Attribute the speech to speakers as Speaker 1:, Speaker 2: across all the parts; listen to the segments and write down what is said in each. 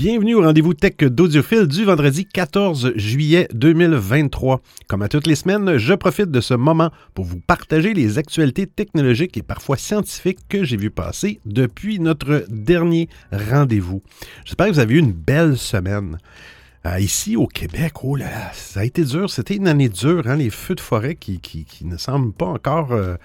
Speaker 1: Bienvenue au rendez-vous tech d'Audiophile du vendredi 14 juillet 2023. Comme à toutes les semaines, je profite de ce moment pour vous partager les actualités technologiques et parfois scientifiques que j'ai vu passer depuis notre dernier rendez-vous. J'espère que vous avez eu une belle semaine. Euh, ici au Québec, oh là, ça a été dur. C'était une année dure, hein, les feux de forêt qui, ne semblent pas encore euh,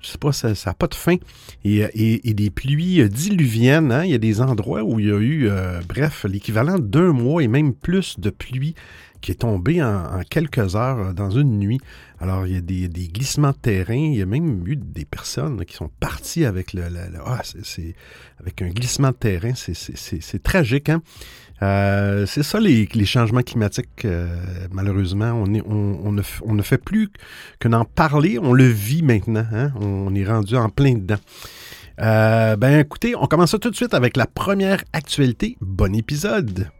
Speaker 1: je sais pas, ça n'a pas de fin. Et, et, des pluies diluviennes, hein? il y a des endroits où il y a eu, euh, bref, l'équivalent d'un mois et même plus de pluie qui est tombée en, quelques heures euh, dans une nuit. Alors, il y a des, glissements de terrain. Il y a même eu des personnes qui sont parties avec le, ah, c'est, avec un glissement de terrain. C'est tragique. Hein? Euh, c'est ça les, changements climatiques, euh, malheureusement. On, ne, fait plus que d'en parler, on le vit maintenant. Hein. On est rendu en plein dedans. Euh, ben écoutez, on commence tout de suite avec la première actualité. Bon épisode!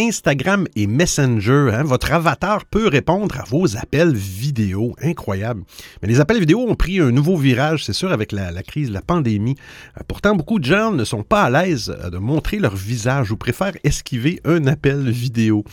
Speaker 1: Instagram et Messenger. Hein. votre avatar peut répondre à vos appels vidéo. Incroyable. Mais les appels vidéo ont pris un nouveau virage, c'est sûr, avec la, crise, la pandémie. Euh, pourtant, beaucoup de gens ne sont pas à l'aise euh, de montrer leur visage ou préfèrent esquiver un appel vidéo.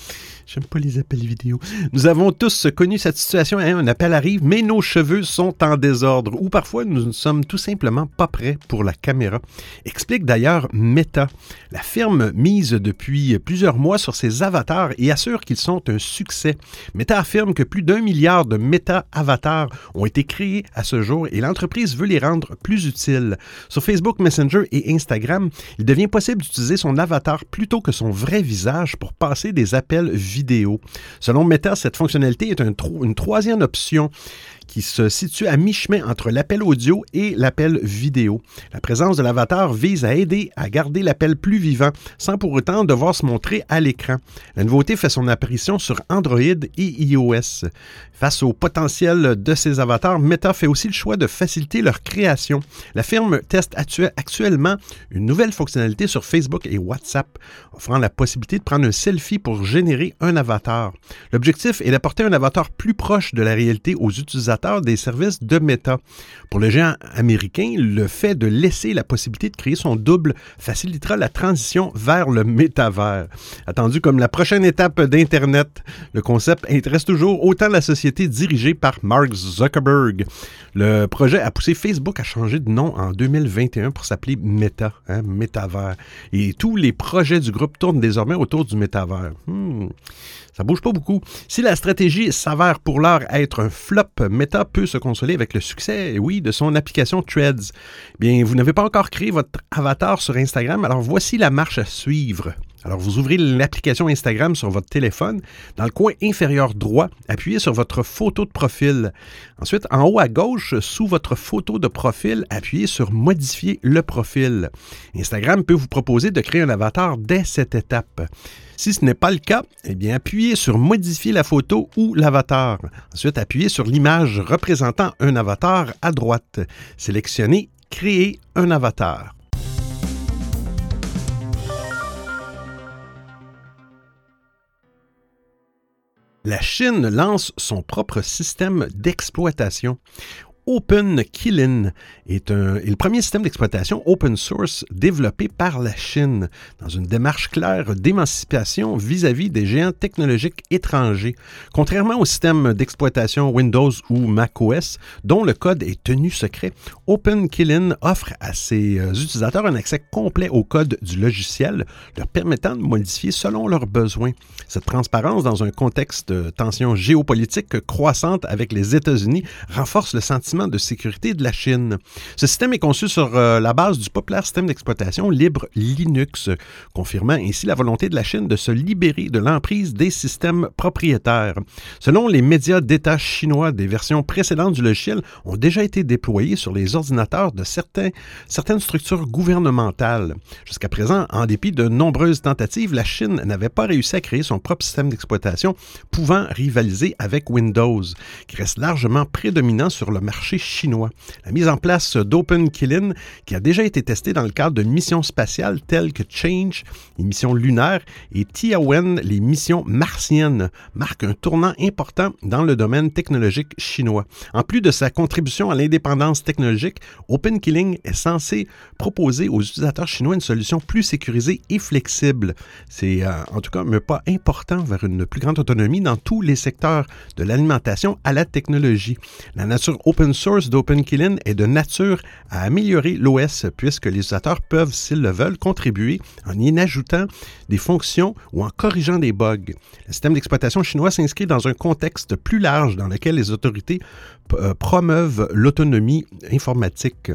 Speaker 1: J'aime pas les appels vidéo. Nous avons tous connu cette situation. Hein. un appel arrive, mais nos cheveux sont en désordre ou parfois nous ne sommes tout simplement pas prêts pour la caméra. Explique d'ailleurs Meta. La firme mise depuis plusieurs mois sur ses avatars et assure qu'ils sont un succès. Meta affirme que plus d'un milliard de méta-avatars ont été créés à ce jour et l'entreprise veut les rendre plus utiles. Sur Facebook Messenger et Instagram, il devient possible d'utiliser son avatar plutôt que son vrai visage pour passer des appels vidéo. Selon Meta, cette fonctionnalité est une troisième option qui se situe à mi-chemin entre l'appel audio et l'appel vidéo. La présence de l'avatar vise à aider à garder l'appel plus vivant sans pour autant devoir se montrer à l'écran. La nouveauté fait son apparition sur Android et iOS. Face au potentiel de ces avatars, Meta fait aussi le choix de faciliter leur création. La firme teste actuellement une nouvelle fonctionnalité sur Facebook et WhatsApp, offrant la possibilité de prendre un selfie pour générer un avatar. L'objectif est d'apporter un avatar plus proche de la réalité aux utilisateurs des services de Meta. Pour le géant américain, le fait de laisser la possibilité de créer son double facilitera la transition vers le métavers. Attendu comme la prochaine étape d'Internet, le concept intéresse toujours autant la société dirigée par Mark Zuckerberg. Le projet a poussé Facebook à changer de nom en 2021 pour s'appeler Meta, hein. Et tous les projets du groupe tournent désormais autour du métavers. Hmm. Ça bouge pas beaucoup. Si la stratégie s'avère pour l'heure être un flop, Meta peut se consoler avec le succès, oui, de son application Threads. Bien, vous n'avez pas encore créé votre avatar sur Instagram, alors voici la marche à suivre. Alors, vous ouvrez l'application Instagram sur votre téléphone. Dans le coin inférieur droit, appuyez sur votre photo de profil. Ensuite, en haut à gauche, sous votre photo de profil, appuyez sur Modifier le profil. Instagram peut vous proposer de créer un avatar dès cette étape. Si ce n'est pas le cas, eh bien, appuyez sur Modifier la photo ou l'avatar. Ensuite, appuyez sur l'image représentant un avatar à droite. Sélectionnez Créer un avatar. La Chine lance son propre système d'exploitation. Open est, un, est le premier système d'exploitation open source développé par la Chine dans une démarche claire d'émancipation vis-à-vis des géants technologiques étrangers. Contrairement au système d'exploitation Windows ou macOS, dont le code est tenu secret, OpenKillin offre à ses euh, utilisateurs un accès complet au code du logiciel, leur permettant de modifier selon leurs besoins. Cette transparence dans un contexte de tension géopolitique croissante avec les États-Unis renforce le sentiment de sécurité de la Chine. Ce système est conçu sur euh, la base du populaire système d'exploitation libre Linux, confirmant ainsi la volonté de la Chine de se libérer de l'emprise des systèmes propriétaires. Selon les médias d'État chinois, des versions précédentes du logiciel ont déjà été déployées sur les ordinateurs de certaines structures gouvernementales. Jusqu'à présent, en dépit de nombreuses tentatives, la Chine n'avait pas réussi à créer son propre système d'exploitation pouvant rivaliser avec Windows, qui reste largement prédominant sur le marché chinois. La mise en place d'Open Killin, qui a déjà été testée dans le cadre de missions spatiales telles que Change, les missions lunaires, et Tiawen, les missions martiennes, marque un tournant important dans le domaine technologique chinois. En plus de sa contribution à l'indépendance technologique, Open Killing est censé proposer aux utilisateurs chinois une solution plus sécurisée et flexible. C'est euh, en tout cas un pas important vers une plus grande autonomie dans tous les secteurs de l'alimentation à la technologie. La nature open source d'Open Killing est de nature à améliorer l'OS puisque les utilisateurs peuvent, s'ils le veulent, contribuer en y ajoutant des fonctions ou en corrigeant des bugs. Le système d'exploitation chinois s'inscrit dans un contexte plus large dans lequel les autorités promeuvent l'autonomie informatique.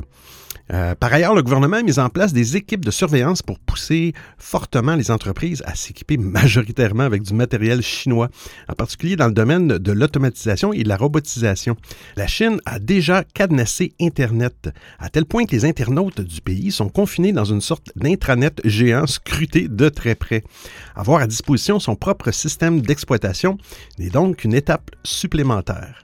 Speaker 1: Euh, par ailleurs, le gouvernement a mis en place des équipes de surveillance pour pousser fortement les entreprises à s'équiper majoritairement avec du matériel chinois, en particulier dans le domaine de l'automatisation et de la robotisation. La Chine a déjà cadenassé Internet, à tel point que les internautes du pays sont confinés dans une sorte d'intranet géant scruté de très près. Avoir à disposition son propre système d'exploitation n'est donc une étape supplémentaire.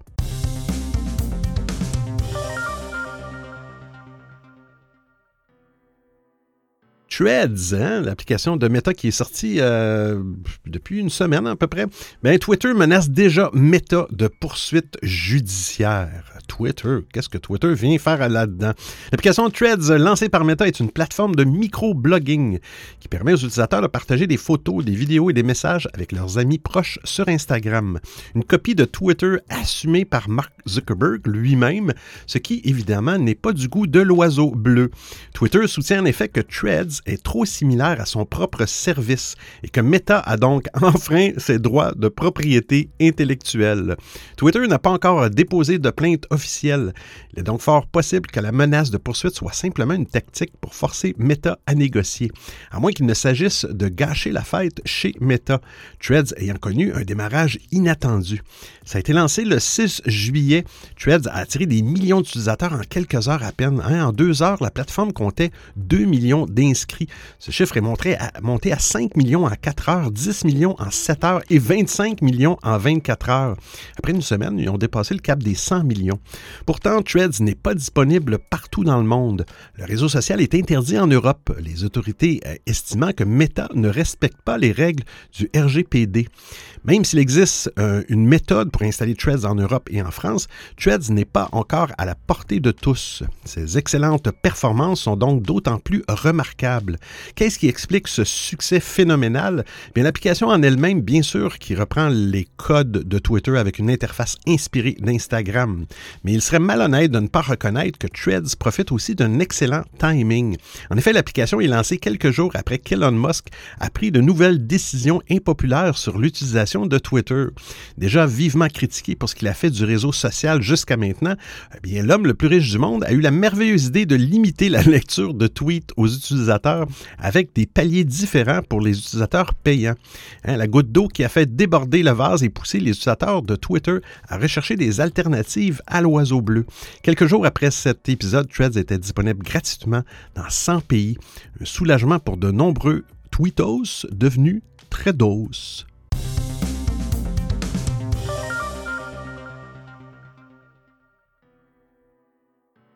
Speaker 1: Hein, l'application de Meta qui est sortie euh, depuis une semaine à peu près, bien, Twitter menace déjà Meta de poursuites judiciaires. Twitter, qu'est-ce que Twitter vient faire là-dedans? L'application Threads lancée par Meta est une plateforme de micro-blogging qui permet aux utilisateurs de partager des photos, des vidéos et des messages avec leurs amis proches sur Instagram. Une copie de Twitter assumée par Mark Zuckerberg lui-même, ce qui évidemment n'est pas du goût de l'oiseau bleu. Twitter soutient en effet que Threads est trop similaire à son propre service et que Meta a donc enfreint ses droits de propriété intellectuelle. Twitter n'a pas encore déposé de plainte Il est donc fort possible que la menace de poursuite soit simplement une tactique pour forcer Meta à négocier, à moins qu'il ne s'agisse de gâcher la fête chez Meta, Threads ayant connu un démarrage inattendu. Ça a été lancé le 6 juillet. Threads a attiré des millions d'utilisateurs en quelques heures à peine. Hein. En deux heures, la plateforme comptait 2 millions d'inscrits ce chiffre est monté à 5 millions en 4 heures, 10 millions en 7 heures et 25 millions en 24 heures. Après une semaine, ils ont dépassé le cap des 100 millions. Pourtant, Threads n'est pas disponible partout dans le monde. Le réseau social est interdit en Europe, les autorités euh, estimant que Meta ne respecte pas les règles du RGPD. Même s'il existe euh, une méthode pour installer Threads en Europe et en France, Threads n'est pas encore à la portée de tous. Ses excellentes performances sont donc d'autant plus remarquables. Qu'est-ce qui explique ce succès phénoménal? Bien, l'application en elle-même, bien sûr, qui reprend les codes de Twitter avec une interface inspirée d'Instagram. Mais il serait malhonnête de ne pas reconnaître que Threads profite aussi d'un excellent timing. En effet, l'application est lancée quelques jours après qu'Elon Musk a pris de nouvelles décisions impopulaires sur l'utilisation de Twitter. Déjà vivement critiqué pour ce qu'il a fait du réseau social jusqu'à maintenant, eh l'homme le plus riche du monde a eu la merveilleuse idée de limiter la lecture de tweets aux utilisateurs avec des paliers différents pour les utilisateurs payants. Hein, la goutte d'eau qui a fait déborder le vase et pousser les utilisateurs de Twitter à rechercher des alternatives à l'oiseau bleu. Quelques jours après cet épisode, Threads était disponible gratuitement dans 100 pays. Un soulagement pour de nombreux tweetos devenus très.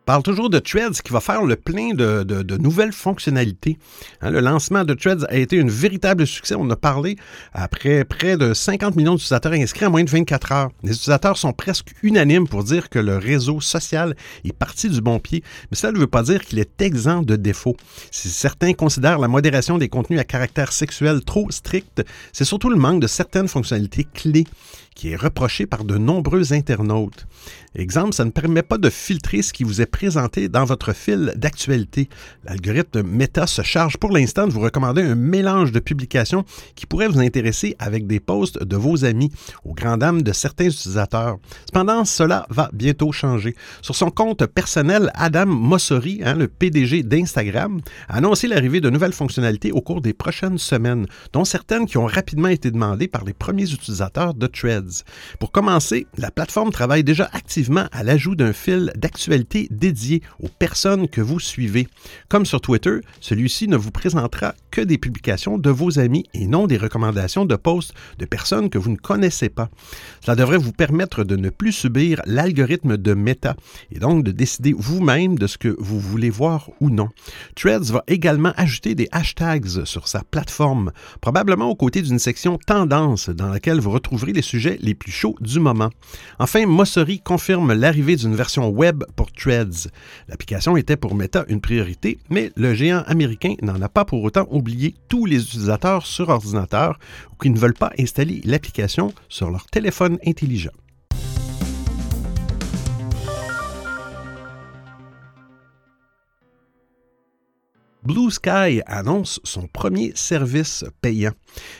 Speaker 1: Parle toujours de Threads qui va faire le plein de, nouvelles fonctionnalités. Hein, le lancement de Threads a été un véritable succès. On a parlé après près de 50 millions d'utilisateurs inscrits en moins de 24 heures. Les utilisateurs sont presque unanimes pour dire que le réseau social est parti du bon pied, mais cela ne veut pas dire qu'il est exempt de défauts. Si certains considèrent la modération des contenus à caractère sexuel trop stricte, c'est surtout le manque de certaines fonctionnalités clés qui est reproché par de nombreux internautes. Exemple, ça ne permet pas de filtrer ce qui vous est présenté dans votre fil d'actualité. L'algorithme Meta se charge pour l'instant de vous recommander un mélange de publications qui pourrait vous intéresser avec des posts de vos amis, aux grandes dames de certains utilisateurs. Cependant, cela va bientôt changer. Sur son compte personnel, Adam Mossori, hein, le PDG d'Instagram, a annoncé l'arrivée de nouvelles fonctionnalités au cours des prochaines semaines, dont certaines qui ont rapidement été demandées par les premiers utilisateurs de Threads. Pour commencer, la plateforme travaille déjà activement à l'ajout d'un fil d'actualité dédié aux personnes que vous suivez. Comme sur Twitter, celui-ci ne vous présentera que des publications de vos amis et non des recommandations de posts de personnes que vous ne connaissez pas. Cela devrait vous permettre de ne plus subir l'algorithme de Meta et donc de décider vous-même de ce que vous voulez voir ou non. Threads va également ajouter des hashtags sur sa plateforme, probablement aux côtés d'une section tendance dans laquelle vous retrouverez les sujets les plus chauds du moment. Enfin, Mosseri confirme l'arrivée d'une version web pour Threads. L'application était pour Meta une priorité, mais le géant américain n'en a pas pour autant oublié tous les utilisateurs sur ordinateur ou qui ne veulent pas installer l'application sur leur téléphone intelligent. Blue Sky annonce son premier service payant.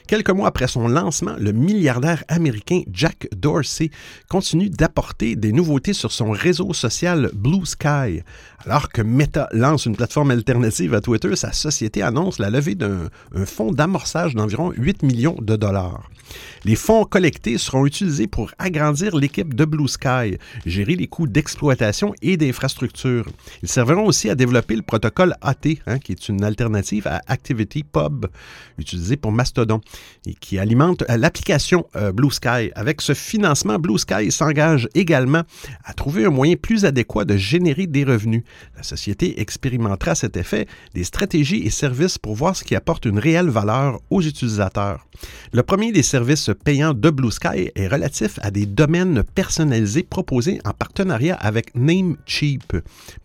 Speaker 1: Quelques mois après son lancement, le milliardaire américain Jack Dorsey continue d'apporter des nouveautés sur son réseau social Blue Sky. Alors que Meta lance une plateforme alternative à Twitter, sa société annonce la levée d'un fonds d'amorçage d'environ 8 millions de dollars. Les fonds collectés seront utilisés pour agrandir l'équipe de Blue Sky, gérer les coûts d'exploitation et d'infrastructure. Ils serviront aussi à développer le protocole AT, hein, qui est une alternative à Activity Pub, utilisé pour Mastodon, et qui alimente euh, l'application euh, Blue Sky. Avec ce financement, Blue Sky s'engage également à trouver un moyen plus adéquat de générer des revenus. La société expérimentera à cet effet des stratégies et services pour voir ce qui apporte une réelle valeur aux utilisateurs. Le premier des services payants de Blue Sky est relatif à des domaines personnalisés proposés en partenariat avec Namecheap.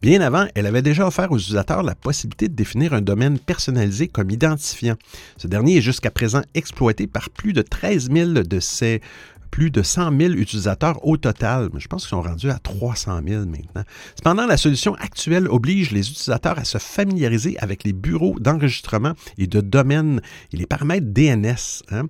Speaker 1: Bien avant, elle avait déjà offert aux utilisateurs la possibilité de définir un domaine personnalisé comme identifiant. Ce dernier est jusqu'à présent exploité par plus de 13 000 de ses plus de 100 000 utilisateurs au total. Je pense qu'ils sont rendus à 300 000 maintenant. Cependant, la solution actuelle oblige les utilisateurs à se familiariser avec les bureaux d'enregistrement et de domaine et les paramètres DNS. Hein.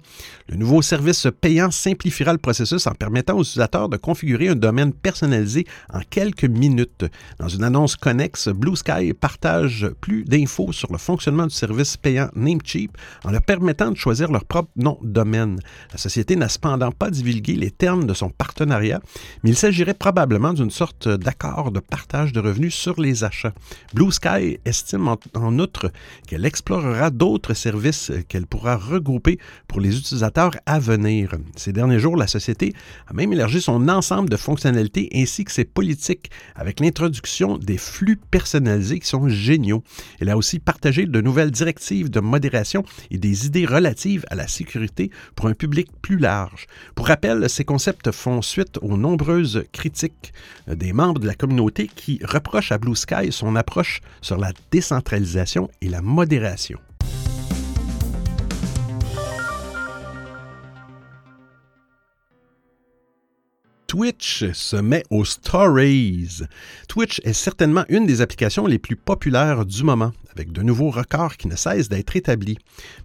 Speaker 1: Le nouveau service payant simplifiera le processus en permettant aux utilisateurs de configurer un domaine personnalisé en quelques minutes. Dans une annonce connexe, Blue Sky partage plus d'infos sur le fonctionnement du service payant Namecheap en leur permettant de choisir leur propre nom de domaine. La société n'a cependant pas divulgué les termes de son partenariat, mais il s'agirait probablement d'une sorte d'accord de partage de revenus sur les achats. Blue Sky estime en, outre qu'elle explorera d'autres services qu'elle pourra regrouper pour les utilisateurs à venir. Ces derniers jours, la société a même élargi son ensemble de fonctionnalités ainsi que ses politiques avec l'introduction des flux personnalisés qui sont géniaux. Elle a aussi partagé de nouvelles directives de modération et des idées relatives à la sécurité pour un public plus large. Pour ces concepts font suite aux nombreuses critiques euh, des membres de la communauté qui reprochent à Blue Sky son approche sur la décentralisation et la modération. Twitch se met aux stories. Twitch est certainement une des applications les plus populaires du moment, avec de nouveaux records qui ne cessent d'être établis.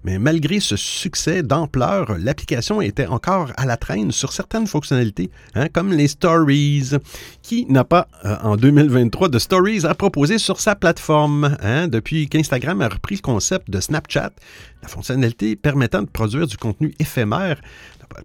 Speaker 1: Mais malgré ce succès d'ampleur, l'application était encore à la traîne sur certaines fonctionnalités, hein, comme les stories. Qui n'a pas, euh, en 2023, de stories à proposer sur sa plateforme? Hein? Depuis qu'Instagram a repris le concept de Snapchat, la fonctionnalité permettant de produire du contenu éphémère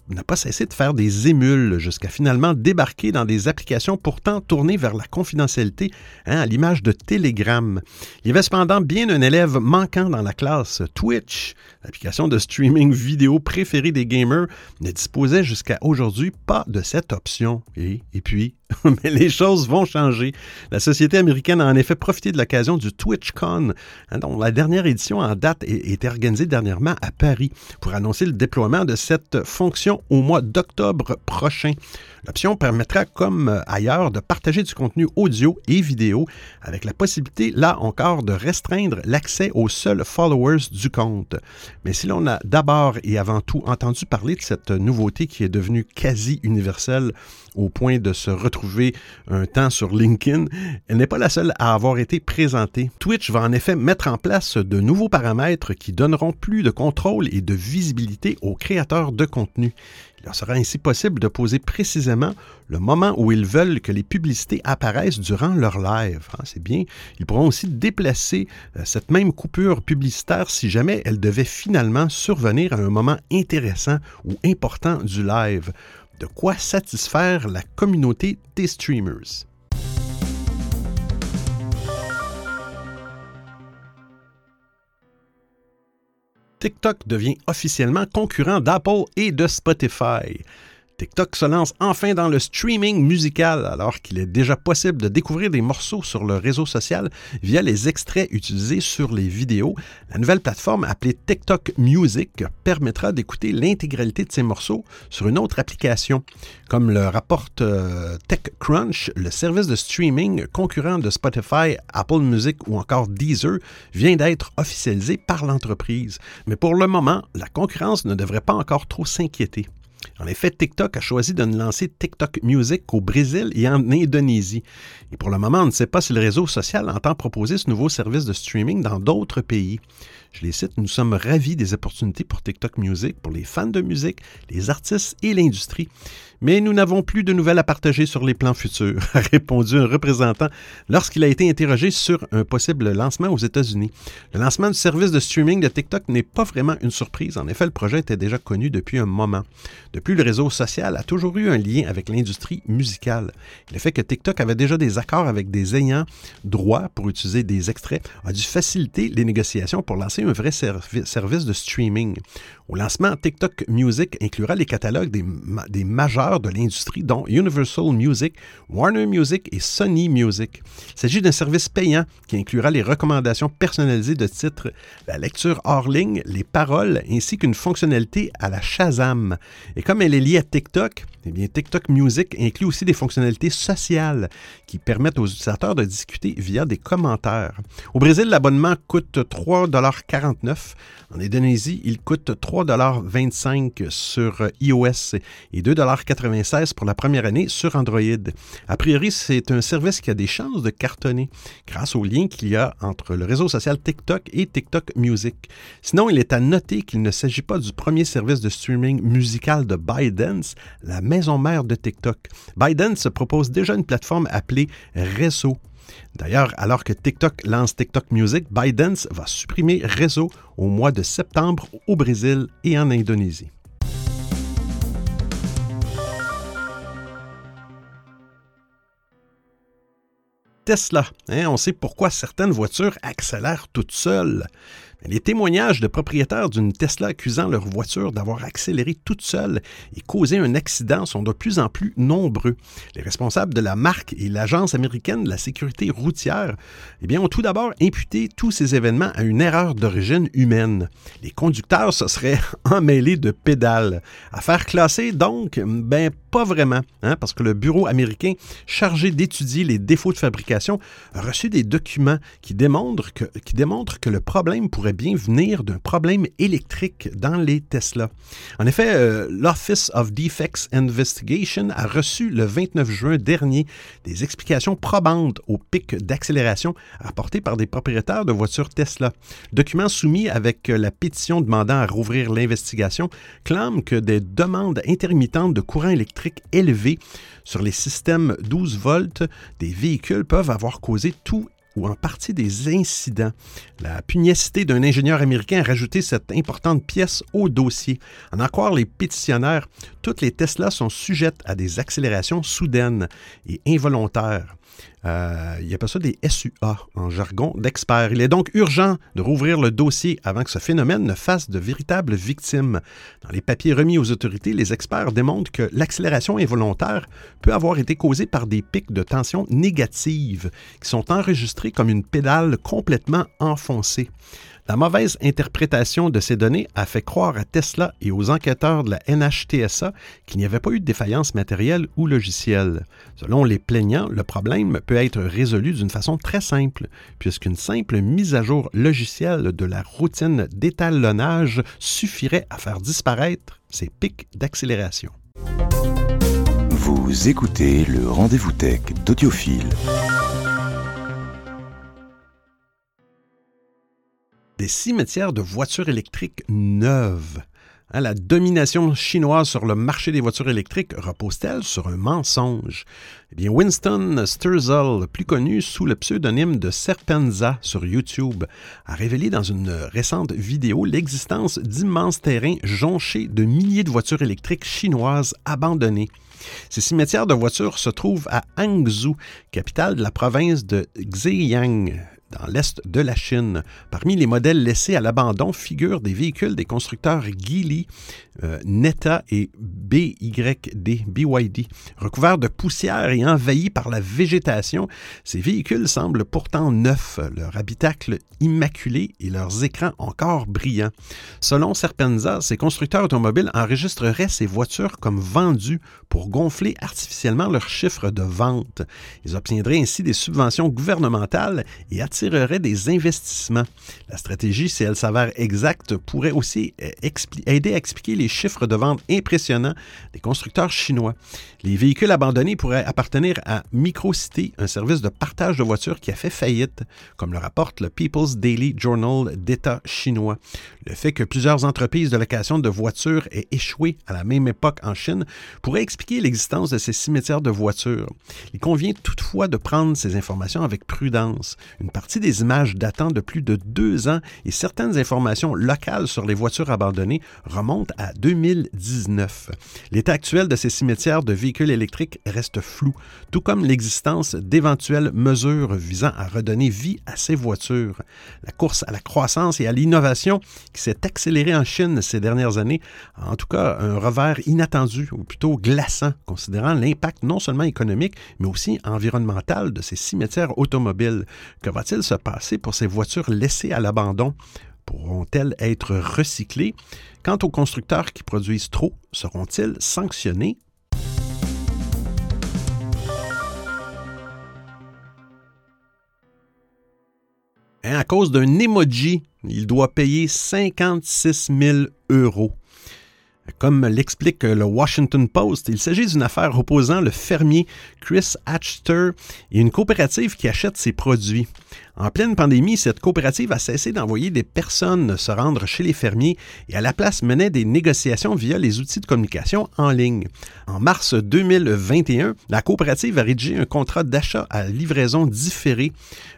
Speaker 1: n'a pas cessé de faire des émules jusqu'à finalement débarquer dans des applications pourtant tournées vers la confidentialité, hein, à l'image de Telegram. Il y avait cependant bien un élève manquant dans la classe. Twitch, l'application de streaming vidéo préférée des gamers, ne disposait jusqu'à aujourd'hui pas de cette option. Et, et puis, mais les choses vont changer. La société américaine a en effet profité de l'occasion du TwitchCon, hein, dont la dernière édition en date était organisée dernièrement à Paris, pour annoncer le déploiement de cette fonction au mois d'octobre prochain. L'option permettra, comme ailleurs, de partager du contenu audio et vidéo, avec la possibilité, là encore, de restreindre l'accès aux seuls followers du compte. Mais si l'on a d'abord et avant tout entendu parler de cette nouveauté qui est devenue quasi universelle au point de se retrouver un temps sur LinkedIn, elle n'est pas la seule à avoir été présentée. Twitch va en effet mettre en place de nouveaux paramètres qui donneront plus de contrôle et de visibilité aux créateurs de contenu. Il leur sera ainsi possible de poser précisément le moment où ils veulent que les publicités apparaissent durant leur live. Ah, c'est bien. Ils pourront aussi déplacer euh, cette même coupure publicitaire si jamais elle devait finalement survenir à un moment intéressant ou important du live. De quoi satisfaire la communauté des streamers. TikTok devient officiellement concurrent d'Apple et de Spotify. TikTok se lance enfin dans le streaming musical alors qu'il est déjà possible de découvrir des morceaux sur le réseau social via les extraits utilisés sur les vidéos. La nouvelle plateforme appelée TikTok Music permettra d'écouter l'intégralité de ces morceaux sur une autre application. Comme le rapporte euh, TechCrunch, le service de streaming concurrent de Spotify, Apple Music ou encore Deezer vient d'être officialisé par l'entreprise. Mais pour le moment, la concurrence ne devrait pas encore trop s'inquiéter. En effet, TikTok a choisi de ne lancer TikTok Music qu'au Brésil et en Indonésie. Et pour le moment, on ne sait pas si le réseau social entend proposer ce nouveau service de streaming dans d'autres pays. Je les cite, nous sommes ravis des opportunités pour TikTok Music, pour les fans de musique, les artistes et l'industrie. Mais nous n'avons plus de nouvelles à partager sur les plans futurs, a répondu un représentant lorsqu'il a été interrogé sur un possible lancement aux États-Unis. Le lancement du service de streaming de TikTok n'est pas vraiment une surprise. En effet, le projet était déjà connu depuis un moment. Depuis, le réseau social a toujours eu un lien avec l'industrie musicale. Le fait que TikTok avait déjà des accords avec des ayants droit pour utiliser des extraits a dû faciliter les négociations pour lancer un vrai service de streaming. Au lancement, TikTok Music inclura les catalogues des, des majeurs de l'industrie, dont Universal Music, Warner Music et Sony Music. Il s'agit d'un service payant qui inclura les recommandations personnalisées de titres, la lecture hors ligne, les paroles, ainsi qu'une fonctionnalité à la Shazam. Et comme elle est liée à TikTok, eh bien, TikTok Music inclut aussi des fonctionnalités sociales qui permettent aux utilisateurs de discuter via des commentaires. Au Brésil, l'abonnement coûte 3,49 En Indonésie, il coûte 3,25 sur iOS et 2,96 pour la première année sur Android. A priori, c'est un service qui a des chances de cartonner grâce au lien qu'il y a entre le réseau social TikTok et TikTok Music. Sinon, il est à noter qu'il ne s'agit pas du premier service de streaming musical de ByteDance, la maison mère de TikTok. ByteDance propose déjà une plateforme appelée Réseau. D'ailleurs, alors que TikTok lance TikTok Music, ByteDance va supprimer Réseau au mois de septembre au Brésil et en Indonésie. Tesla. Hein, on sait pourquoi certaines voitures accélèrent toutes seules. Les témoignages de propriétaires d'une Tesla accusant leur voiture d'avoir accéléré toute seule et causé un accident sont de plus en plus nombreux. Les responsables de la marque et l'Agence américaine de la sécurité routière eh bien, ont tout d'abord imputé tous ces événements à une erreur d'origine humaine. Les conducteurs se seraient emmêlés de pédales. Affaire classée donc, ben pas vraiment, hein, parce que le bureau américain chargé d'étudier les défauts de fabrication a reçu des documents qui démontrent que, qui démontrent que le problème pourrait bien venir d'un problème électrique dans les Tesla. En effet, euh, l'Office of Defects Investigation a reçu le 29 juin dernier des explications probantes aux pics d'accélération apportés par des propriétaires de voitures Tesla. Documents soumis avec la pétition demandant à rouvrir l'investigation clament que des demandes intermittentes de courant électrique élevé sur les systèmes 12 volts des véhicules peuvent avoir causé tout ou en partie des incidents. La pugnacité d'un ingénieur américain a rajouté cette importante pièce au dossier. En en les pétitionnaires, toutes les Tesla sont sujettes à des accélérations soudaines et involontaires. Euh, il y a pas ça des SUA en jargon d'experts. Il est donc urgent de rouvrir le dossier avant que ce phénomène ne fasse de véritables victimes. Dans les papiers remis aux autorités, les experts démontrent que l'accélération involontaire peut avoir été causée par des pics de tension négatives qui sont enregistrés comme une pédale complètement enfoncée. La mauvaise interprétation de ces données a fait croire à Tesla et aux enquêteurs de la NHTSA qu'il n'y avait pas eu de défaillance matérielle ou logicielle. Selon les plaignants, le problème peut être résolu d'une façon très simple, puisqu'une simple mise à jour logicielle de la routine d'étalonnage suffirait à faire disparaître ces pics d'accélération.
Speaker 2: Vous écoutez le rendez-vous tech d'Audiophile.
Speaker 1: Des cimetières de voitures électriques neuves. Hein, la domination chinoise sur le marché des voitures électriques repose-t-elle sur un mensonge? Eh bien, Winston Sturzel, plus connu sous le pseudonyme de Serpenza sur YouTube, a révélé dans une récente vidéo l'existence d'immenses terrains jonchés de milliers de voitures électriques chinoises abandonnées. Ces cimetières de voitures se trouvent à Hangzhou, capitale de la province de Zhejiang, dans l'est de la Chine. Parmi les modèles laissés à l'abandon figurent des véhicules des constructeurs Geely, euh, Neta et BYD, BYD. Recouverts de poussière et envahis par la végétation, ces véhicules semblent pourtant neufs, leur habitacle immaculé et leurs écrans encore brillants. Selon Serpenza, ces constructeurs automobiles enregistreraient ces voitures comme vendues pour gonfler artificiellement leurs chiffres de vente. Ils obtiendraient ainsi des subventions gouvernementales et attireraient des investissements. La stratégie, si elle s'avère exacte, pourrait aussi euh, aider à expliquer les chiffres de vente impressionnants des constructeurs chinois. Les véhicules abandonnés pourraient appartenir à Microcity, un service de partage de voitures qui a fait faillite, comme le rapporte le People's Daily Journal d'État chinois. Le fait que plusieurs entreprises de location de voitures aient échoué à la même époque en Chine pourrait expliquer l'existence de ces cimetières de voitures. Il convient toutefois de prendre ces informations avec prudence. Une partie des images datant de plus de deux ans et certaines informations locales sur les voitures abandonnées remontent à 2019. L'état actuel de ces cimetières de électriques reste flou, tout comme l'existence d'éventuelles mesures visant à redonner vie à ces voitures. La course à la croissance et à l'innovation qui s'est accélérée en Chine ces dernières années a en tout cas un revers inattendu, ou plutôt glaçant, considérant l'impact non seulement économique, mais aussi environnemental de ces cimetières automobiles. Que va-t-il se passer pour ces voitures laissées à l'abandon? Pourront-elles être recyclées? Quant aux constructeurs qui produisent trop, seront-ils sanctionnés? À cause d'un emoji, il doit payer 56 000 euros. Comme l'explique le Washington Post, il s'agit d'une affaire opposant le fermier Chris Hatchter et une coopérative qui achète ses produits. En pleine pandémie, cette coopérative a cessé d'envoyer des personnes se rendre chez les fermiers et à la place menait des négociations via les outils de communication en ligne. En mars 2021, la coopérative a rédigé un contrat d'achat à livraison différée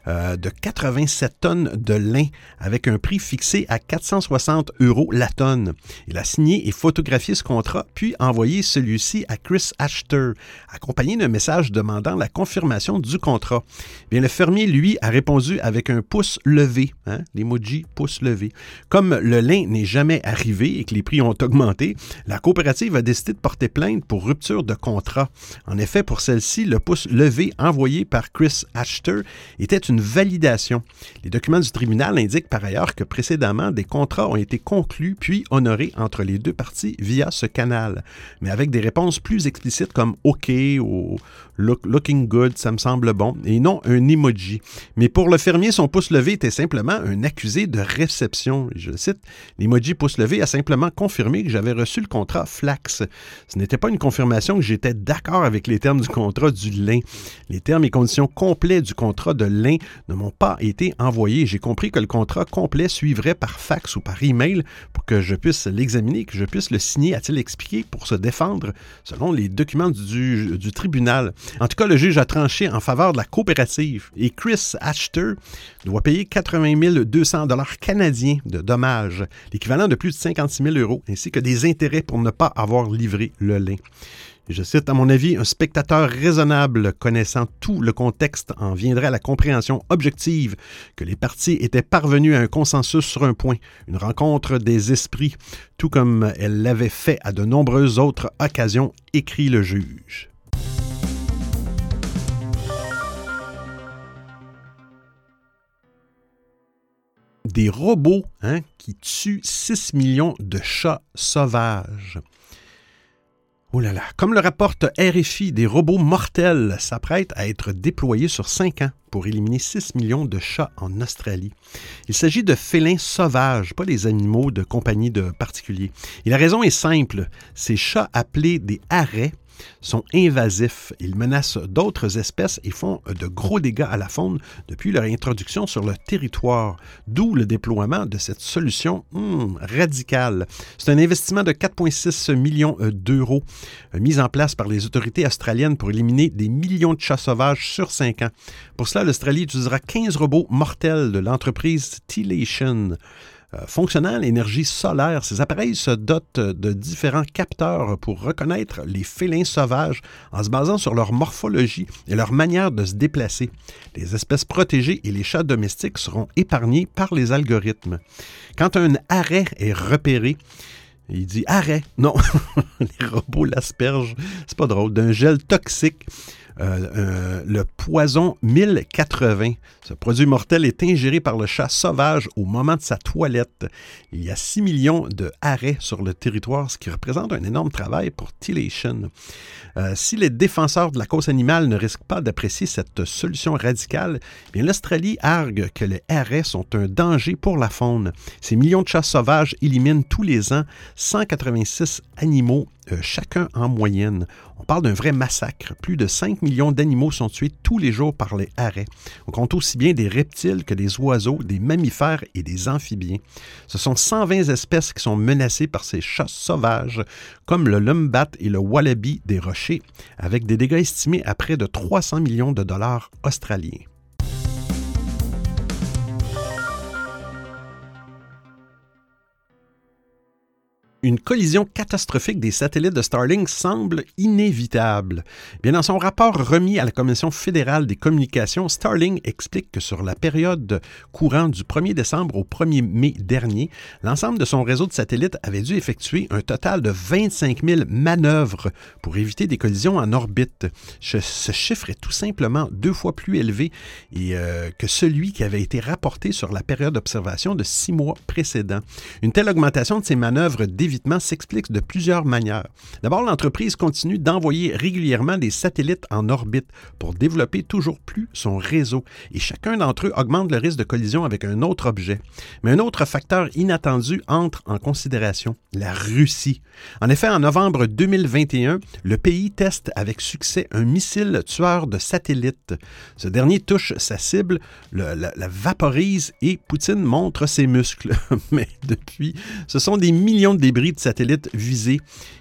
Speaker 1: euh, de 87 tonnes de lin avec un prix fixé à 460 euros la tonne. Il a signé et photographié ce contrat, puis envoyé celui-ci à Chris Ashter, accompagné d'un message demandant la confirmation du contrat. Bien, le fermier, lui, a répondu avec un pouce levé, hein, l'emoji pouce levé. Comme le lin n'est jamais arrivé et que les prix ont augmenté, la coopérative a décidé de porter plainte pour rupture de contrat. En effet, pour celle-ci, le pouce levé envoyé par Chris Ashter était une validation. Les documents du tribunal indiquent par ailleurs que précédemment, des contrats ont été conclus puis honorés entre les deux parties via ce canal, mais avec des réponses plus explicites comme OK ou looking good, ça me semble bon, et non un emoji. Mais pour le fermier, son pouce levé était simplement un accusé de réception. Je cite, l'emoji pouce levé a simplement confirmé que j'avais reçu le contrat Flax. Ce n'était pas une confirmation que j'étais d'accord avec les termes du contrat du lin. Les termes et conditions complets du contrat de lin ne m'ont pas été envoyés. J'ai compris que le contrat complet suivrait par fax ou par email pour que je puisse l'examiner, que je puisse le signer, a-t-il expliqué, pour se défendre selon les documents du tribunal. En tout cas, le juge a tranché en faveur de la coopérative et Chris Ashter doit payer 80 200 dollars canadiens de dommages, l'équivalent de plus de 56 000 euros, ainsi que des intérêts pour ne pas avoir livré le lin. je cite, à mon avis, un spectateur raisonnable connaissant tout le contexte en viendrait à la compréhension objective que les parties étaient parvenues à un consensus sur un point, une rencontre des esprits, tout comme elle l'avait fait à de nombreuses autres occasions, écrit le juge. Des robots hein, qui tuent 6 millions de chats sauvages. Oh là là, comme le rapporte RFI, des robots mortels s'apprêtent à être déployés sur 5 ans pour éliminer 6 millions de chats en Australie. Il s'agit de félins sauvages, pas les animaux de compagnie de particuliers. Et la raison est simple, ces chats appelés des harets sont invasifs. Ils menacent d'autres espèces et font de gros dégâts à la faune depuis leur introduction sur le territoire, d'où le déploiement de cette solution hmm, radicale. C'est un investissement de 4,6 millions euh, d'euros euh, mis en place par les autorités australiennes pour éliminer des millions de chats sauvages sur cinq ans. Pour cela, l'Australie utilisera 15 robots mortels de l'entreprise T-Lation. Euh, fonctionnant à l'énergie solaire, ces appareils se dotent de différents capteurs pour reconnaître les félins sauvages en se basant sur leur morphologie et leur manière de se déplacer. Les espèces protégées et les chats domestiques seront épargnés par les algorithmes. Quand un arrêt est repéré, il dit arrêt. Non, les robots l'aspergent. C'est pas drôle. D'un gel toxique euh, euh, le poison 1080. Ce produit mortel est ingéré par le chat sauvage au moment de sa toilette. Il y a 6 millions de arrêts sur le territoire, ce qui représente un énorme travail pour Tilation. Euh, si les défenseurs de la cause animale ne risquent pas d'apprécier cette solution radicale, bien l'Australie argue que les arrêts sont un danger pour la faune. Ces millions de chats sauvages éliminent tous les ans 186 animaux chacun en moyenne. On parle d'un vrai massacre. Plus de 5 millions d'animaux sont tués tous les jours par les harets. On compte aussi bien des reptiles que des oiseaux, des mammifères et des amphibiens. Ce sont 120 espèces qui sont menacées par ces chats sauvages, comme le lumbat et le wallaby des rochers, avec des dégâts estimés à près de 300 millions de dollars australiens. Une collision catastrophique des satellites de Starlink semble inévitable. Bien, dans son rapport remis à la Commission fédérale des communications, Starlink explique que sur la période courant du 1er décembre au 1er mai dernier, l'ensemble de son réseau de satellites avait dû effectuer un total de 25 000 manœuvres pour éviter des collisions en orbite. Ce, chiffre est tout simplement deux fois plus élevé euh, que celui qui avait été rapporté sur la période d'observation de six mois précédents. Une telle augmentation de ces manœuvres s'explique de plusieurs manières. D'abord, l'entreprise continue d'envoyer régulièrement des satellites en orbite pour développer toujours plus son réseau et chacun d'entre eux augmente le risque de collision avec un autre objet. Mais un autre facteur inattendu entre en considération, la Russie. En effet, en novembre 2021, le pays teste avec succès un missile tueur de satellites. Ce dernier touche sa cible, la, la vaporise et Poutine montre ses muscles. Mais depuis, ce sont des millions de débris de satellites visés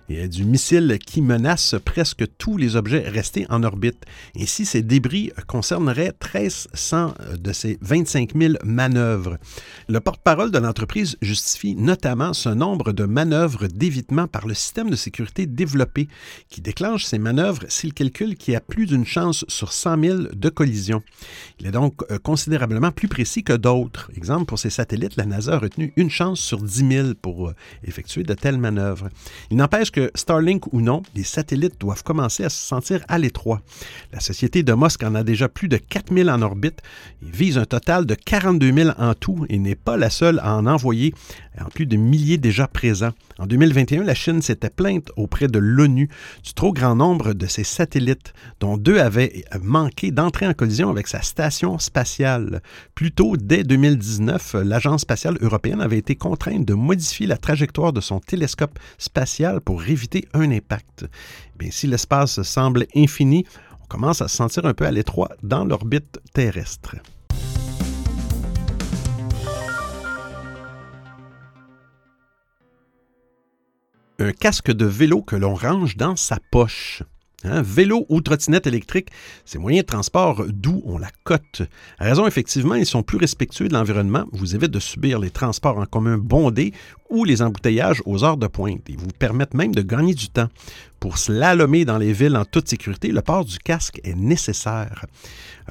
Speaker 1: et du missile qui menace presque tous les objets restés en orbite. Ainsi, ces débris concerneraient 1300 de ces 25 000 manœuvres. Le porte-parole de l'entreprise justifie notamment ce nombre de manœuvres d'évitement par le système de sécurité développé qui déclenche ces manœuvres s'il calcule qu'il y a plus d'une chance sur 100 000 de collision. Il est donc euh, considérablement plus précis que d'autres. Exemple, pour ces satellites, la NASA a retenu une chance sur 10 000 pour euh, effectuer de telles manœuvres. Il n'empêche que Starlink ou non, les satellites doivent commencer à se sentir à l'étroit. La société de Musk en a déjà plus de 4000 en orbite et vise un total de 42 000 en tout et n'est pas la seule à en envoyer en plus de milliers déjà présents. En 2021, la Chine s'était plainte auprès de l'ONU du trop grand nombre de ses satellites, dont deux avaient manqué d'entrer en collision avec sa station spatiale. Plus tôt, dès 2019, l'Agence spatiale européenne avait été contrainte de modifier la trajectoire de son télescope spatial pour éviter un impact. Bien, si l'espace semble infini, on commence à se sentir un peu à l'étroit dans l'orbite terrestre. un casque de vélo que l'on range dans sa poche. Hein, vélo ou trottinette électrique, ces moyens de transport d'où on la cote. Raison, effectivement, ils sont plus respectueux de l'environnement, vous évitent de subir les transports en commun bondés ou les embouteillages aux heures de pointe. Ils vous permettent même de gagner du temps. Pour slalomer dans les villes en toute sécurité, le port du casque est nécessaire.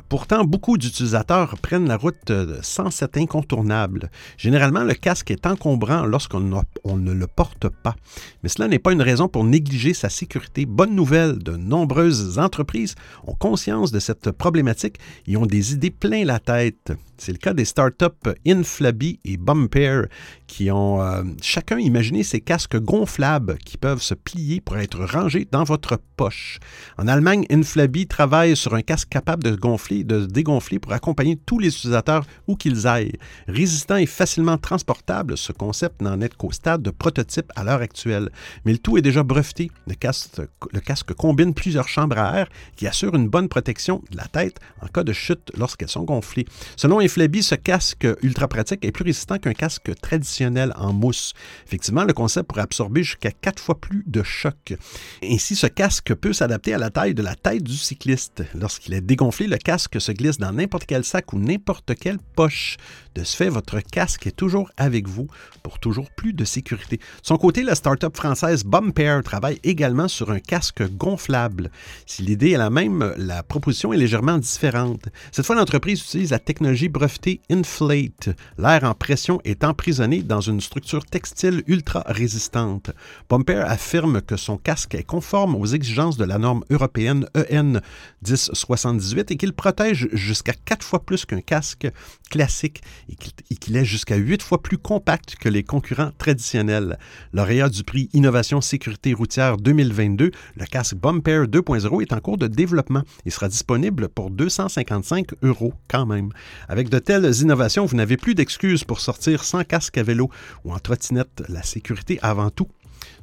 Speaker 1: Pourtant, beaucoup d'utilisateurs prennent la route euh, sans cet incontournable. Généralement, le casque est encombrant lorsqu'on ne le porte pas. Mais cela n'est pas une raison pour négliger sa sécurité. Bonne nouvelle, de nombreuses entreprises ont conscience de cette problématique et ont des idées plein la tête. C'est le cas des startups Inflaby et Bumper qui ont euh, chacun imaginer ces casques gonflables qui peuvent se plier pour être rangés dans votre poche. En Allemagne, Inflabi travaille sur un casque capable de gonfler, de dégonfler pour accompagner tous les utilisateurs où qu'ils aillent. Résistant et facilement transportable, ce concept n'en est qu'au stade de prototype à l'heure actuelle. Mais le tout est déjà breveté. Le casque, le casque combine plusieurs chambres à air qui assurent une bonne protection de la tête en cas de chute lorsqu'elles sont gonflées. Selon Inflabi, ce casque ultra pratique est plus résistant qu'un casque traditionnel en mousse. Effectivement, le concept pourrait absorber jusqu'à quatre fois plus de choc. Ainsi, ce casque peut s'adapter à la taille de la tête du cycliste. Lorsqu'il est dégonflé, le casque se glisse dans n'importe quel sac ou n'importe quelle poche. De ce fait, votre casque est toujours avec vous pour toujours plus de sécurité. De son côté, la start-up française Bumper travaille également sur un casque gonflable. Si l'idée est la même, la proposition est légèrement différente. Cette fois, l'entreprise utilise la technologie brevetée Inflate. L'air en pression est emprisonné dans une structure textile ultra résistante. Bumper affirme que son casque est conforme aux exigences de la norme européenne EN 1078 et qu'il protège jusqu'à quatre fois plus qu'un casque classique et qu'il est jusqu'à huit fois plus compact que les concurrents traditionnels. Lauréat du prix Innovation Sécurité routière 2022, le casque Bumper 2.0 est en cours de développement et sera disponible pour 255 euros quand même. Avec de telles innovations, vous n'avez plus d'excuses pour sortir sans casque à vélo ou en La sécurité avant tout,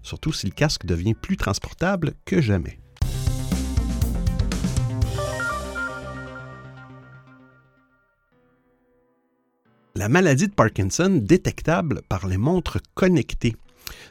Speaker 1: surtout si le casque devient plus transportable que jamais. la maladie de Parkinson détectable par les montres connectées.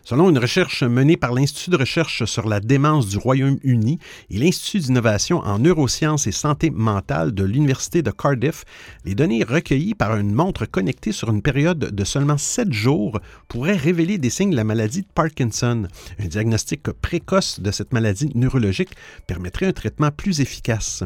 Speaker 1: Selon une recherche menée par l'Institut de recherche sur la démence du Royaume-Uni et l'Institut d'innovation en neurosciences et santé mentale de l'Université de Cardiff, les données recueillies par une montre connectée sur une période de seulement sept jours pourraient révéler des signes de la maladie de Parkinson. Un diagnostic précoce de cette maladie neurologique permettrait un traitement plus efficace.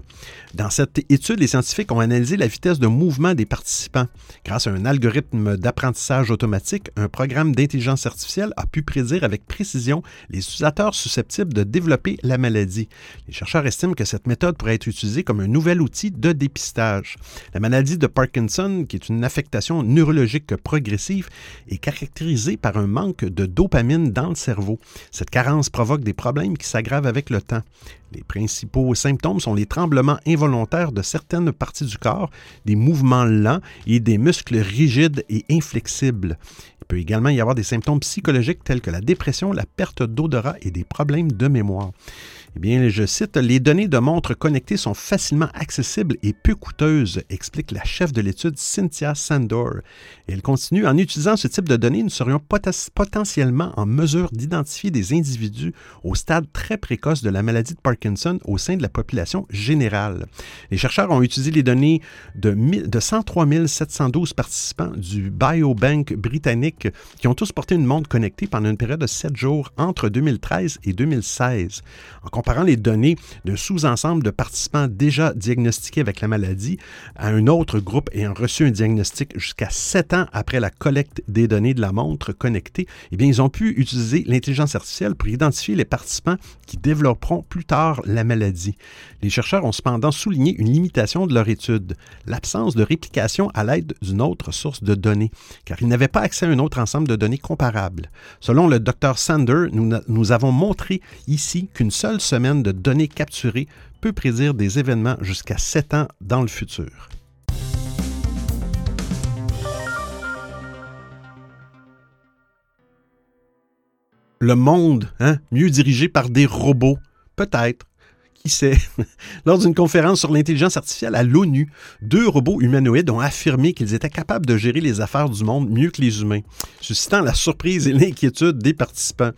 Speaker 1: Dans cette étude, les scientifiques ont analysé la vitesse de mouvement des participants. Grâce à un algorithme d'apprentissage automatique, un programme d'intelligence artificielle a pu prédire avec précision les utilisateurs susceptibles de développer la maladie. Les chercheurs estiment que cette méthode pourrait être utilisée comme un nouvel outil de dépistage. La maladie de Parkinson, qui est une affectation neurologique progressive, est caractérisée par un manque de dopamine dans le cerveau. Cette carence provoque des problèmes qui s'aggravent avec le temps. Les principaux symptômes sont les tremblements involontaires de certaines parties du corps, des mouvements lents et des muscles rigides et inflexibles. Il peut également y avoir des symptômes psychologiques tels que la dépression, la perte d'odorat et des problèmes de mémoire. Eh bien, je cite, Les données de montres connectées sont facilement accessibles et peu coûteuses, explique la chef de l'étude Cynthia Sandor. Elle continue, en utilisant ce type de données, nous serions potentiellement en mesure d'identifier des individus au stade très précoce de la maladie de Parkinson au sein de la population générale. Les chercheurs ont utilisé les données de, de 103 712 participants du Biobank britannique qui ont tous porté une montre connectée pendant une période de 7 jours entre 2013 et 2016. En comparant les données d'un sous-ensemble de participants déjà diagnostiqués avec la maladie à un autre groupe ayant reçu un diagnostic jusqu'à sept ans après la collecte des données de la montre connectée, eh bien, ils ont pu utiliser l'intelligence artificielle pour identifier les participants qui développeront plus tard la maladie. Les chercheurs ont cependant souligné une limitation de leur étude, l'absence de réplication à l'aide d'une autre source de données, car ils n'avaient pas accès à un autre ensemble de données comparables. Selon le Dr Sander, nous, nous avons montré ici qu'une seule semaine de données capturées peut prédire des événements jusqu'à 7 ans dans le futur. Le monde, hein, mieux dirigé par des robots, peut-être. Qui sait? Lors d'une conférence sur l'intelligence artificielle à l'ONU, deux robots humanoïdes ont affirmé qu'ils étaient capables de gérer les affaires du monde mieux que les humains, suscitant la surprise et l'inquiétude des participants.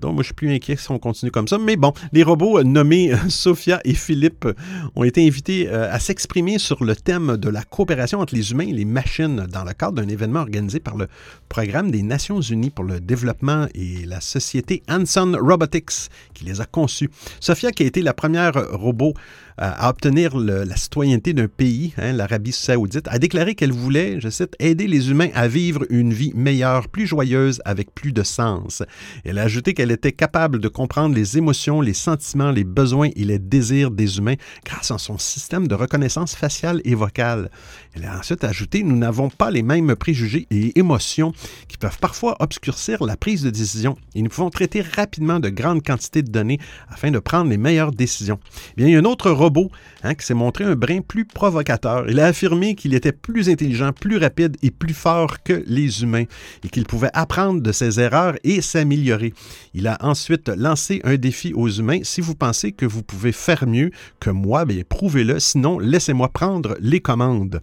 Speaker 1: Donc, moi, je suis plus inquiet si on continue comme ça. Mais bon, les robots euh, nommés euh, Sophia et Philippe euh, ont été invités à s'exprimer sur le thème de la coopération entre les humains et les machines dans le cadre d'un événement organisé par le Programme des Nations Unies pour le développement et la société Hanson Robotics qui les a conçus. Sophia, qui a été la première robot à obtenir la citoyenneté d'un pays, hein, l'Arabie saoudite, a déclaré qu'elle voulait, je cite, aider les humains à vivre une vie meilleure, plus joyeuse, avec plus de sens. Elle a ajouté qu'elle qu'elle était capable de comprendre les émotions, les sentiments, les besoins et les désirs des humains grâce à son système de reconnaissance faciale et vocale. Elle a ensuite ajouté, nous n'avons pas les mêmes préjugés et émotions qui peuvent parfois obscurcir la prise de décision et nous pouvons traiter rapidement de grandes quantités de données afin de prendre les meilleures décisions. bien, il y a un autre robot hein, qui s'est montré un brin plus provocateur. Il a affirmé qu'il était plus intelligent, plus rapide et plus fort que les humains et qu'il pouvait apprendre de ses erreurs et s'améliorer. Il a ensuite lancé un défi aux humains. Si vous pensez que vous pouvez faire mieux que moi, bien, prouvez-le, sinon laissez-moi prendre les commandes.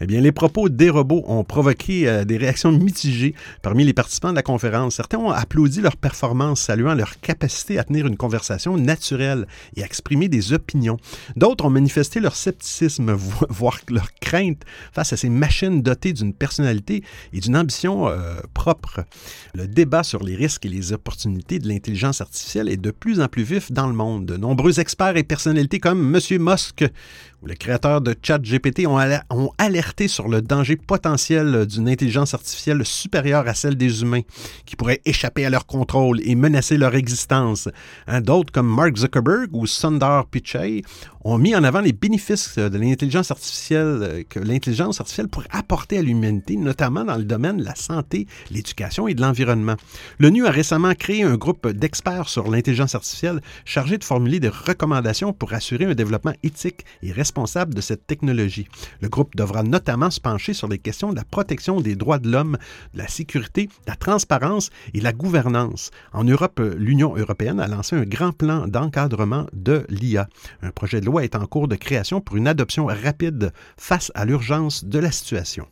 Speaker 1: Eh bien, les propos des robots ont provoqué euh, des réactions mitigées parmi les participants de la conférence. Certains ont applaudi leur performance, saluant leur capacité à tenir une conversation naturelle et à exprimer des opinions. D'autres ont manifesté leur scepticisme, voire leur crainte face à ces machines dotées d'une personnalité et d'une ambition euh, propre. Le débat sur les risques et les opportunités de l'intelligence artificielle est de plus en plus vif dans le monde. De nombreux experts et personnalités comme M. Musk où les créateurs de ChatGPT ont, ont alerté sur le danger potentiel d'une intelligence artificielle supérieure à celle des humains, qui pourrait échapper à leur contrôle et menacer leur existence. Hein, d'autres, comme Mark Zuckerberg ou Sundar Pichai, ont mis en avant les bénéfices de l'intelligence artificielle euh, que l'intelligence artificielle pourrait apporter à l'humanité, notamment dans le domaine de la santé, l'éducation et de l'environnement. L'ONU a récemment créé un groupe d'experts sur l'intelligence artificielle chargé de formuler des recommandations pour assurer un développement éthique et responsable de cette technologie. Le groupe devra notamment se pencher sur les questions de la protection des droits de l'homme, de la sécurité, de la transparence et la gouvernance. En Europe, l'Union européenne a lancé un grand plan d'encadrement de l'IA, un projet de loi est en cours de création pour une adoption rapide face à l'urgence de la situation.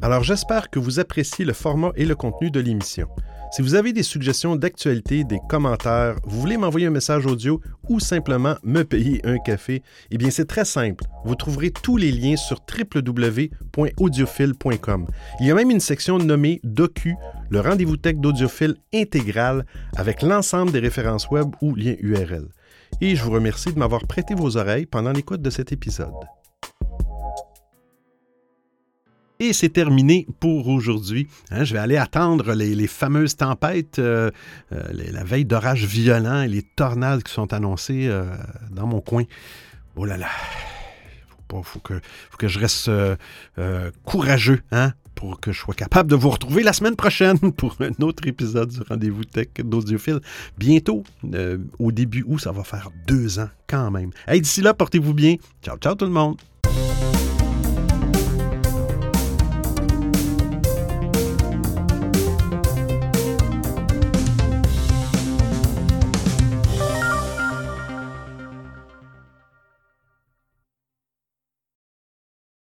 Speaker 1: Alors j'espère que vous appréciez le format et le contenu de l'émission. Si vous avez des suggestions d'actualité, des commentaires, vous voulez m'envoyer un message audio ou simplement me payer un café, eh bien c'est très simple. Vous trouverez tous les liens sur www.audiophile.com. Il y a même une section nommée Docu, le rendez-vous tech d'audiophile intégral avec l'ensemble des références web ou liens URL et je vous remercie de m'avoir prêté vos oreilles pendant l'écoute de cet épisode. Et c'est terminé pour aujourd'hui. Hein. je vais aller attendre les, fameuses tempêtes, euh, euh, la veille d'orages violents et les tornades qui sont annoncées euh, dans mon coin. Oh là là, faut, faut, que, que je reste courageux hein, pour que je sois capable de vous retrouver la semaine prochaine pour un autre épisode du Rendez-vous Tech d'Audiophile. Bientôt, euh, au début août, ça va faire deux ans quand même. Hey, d'ici là, portez-vous bien. Ciao, ciao tout le monde.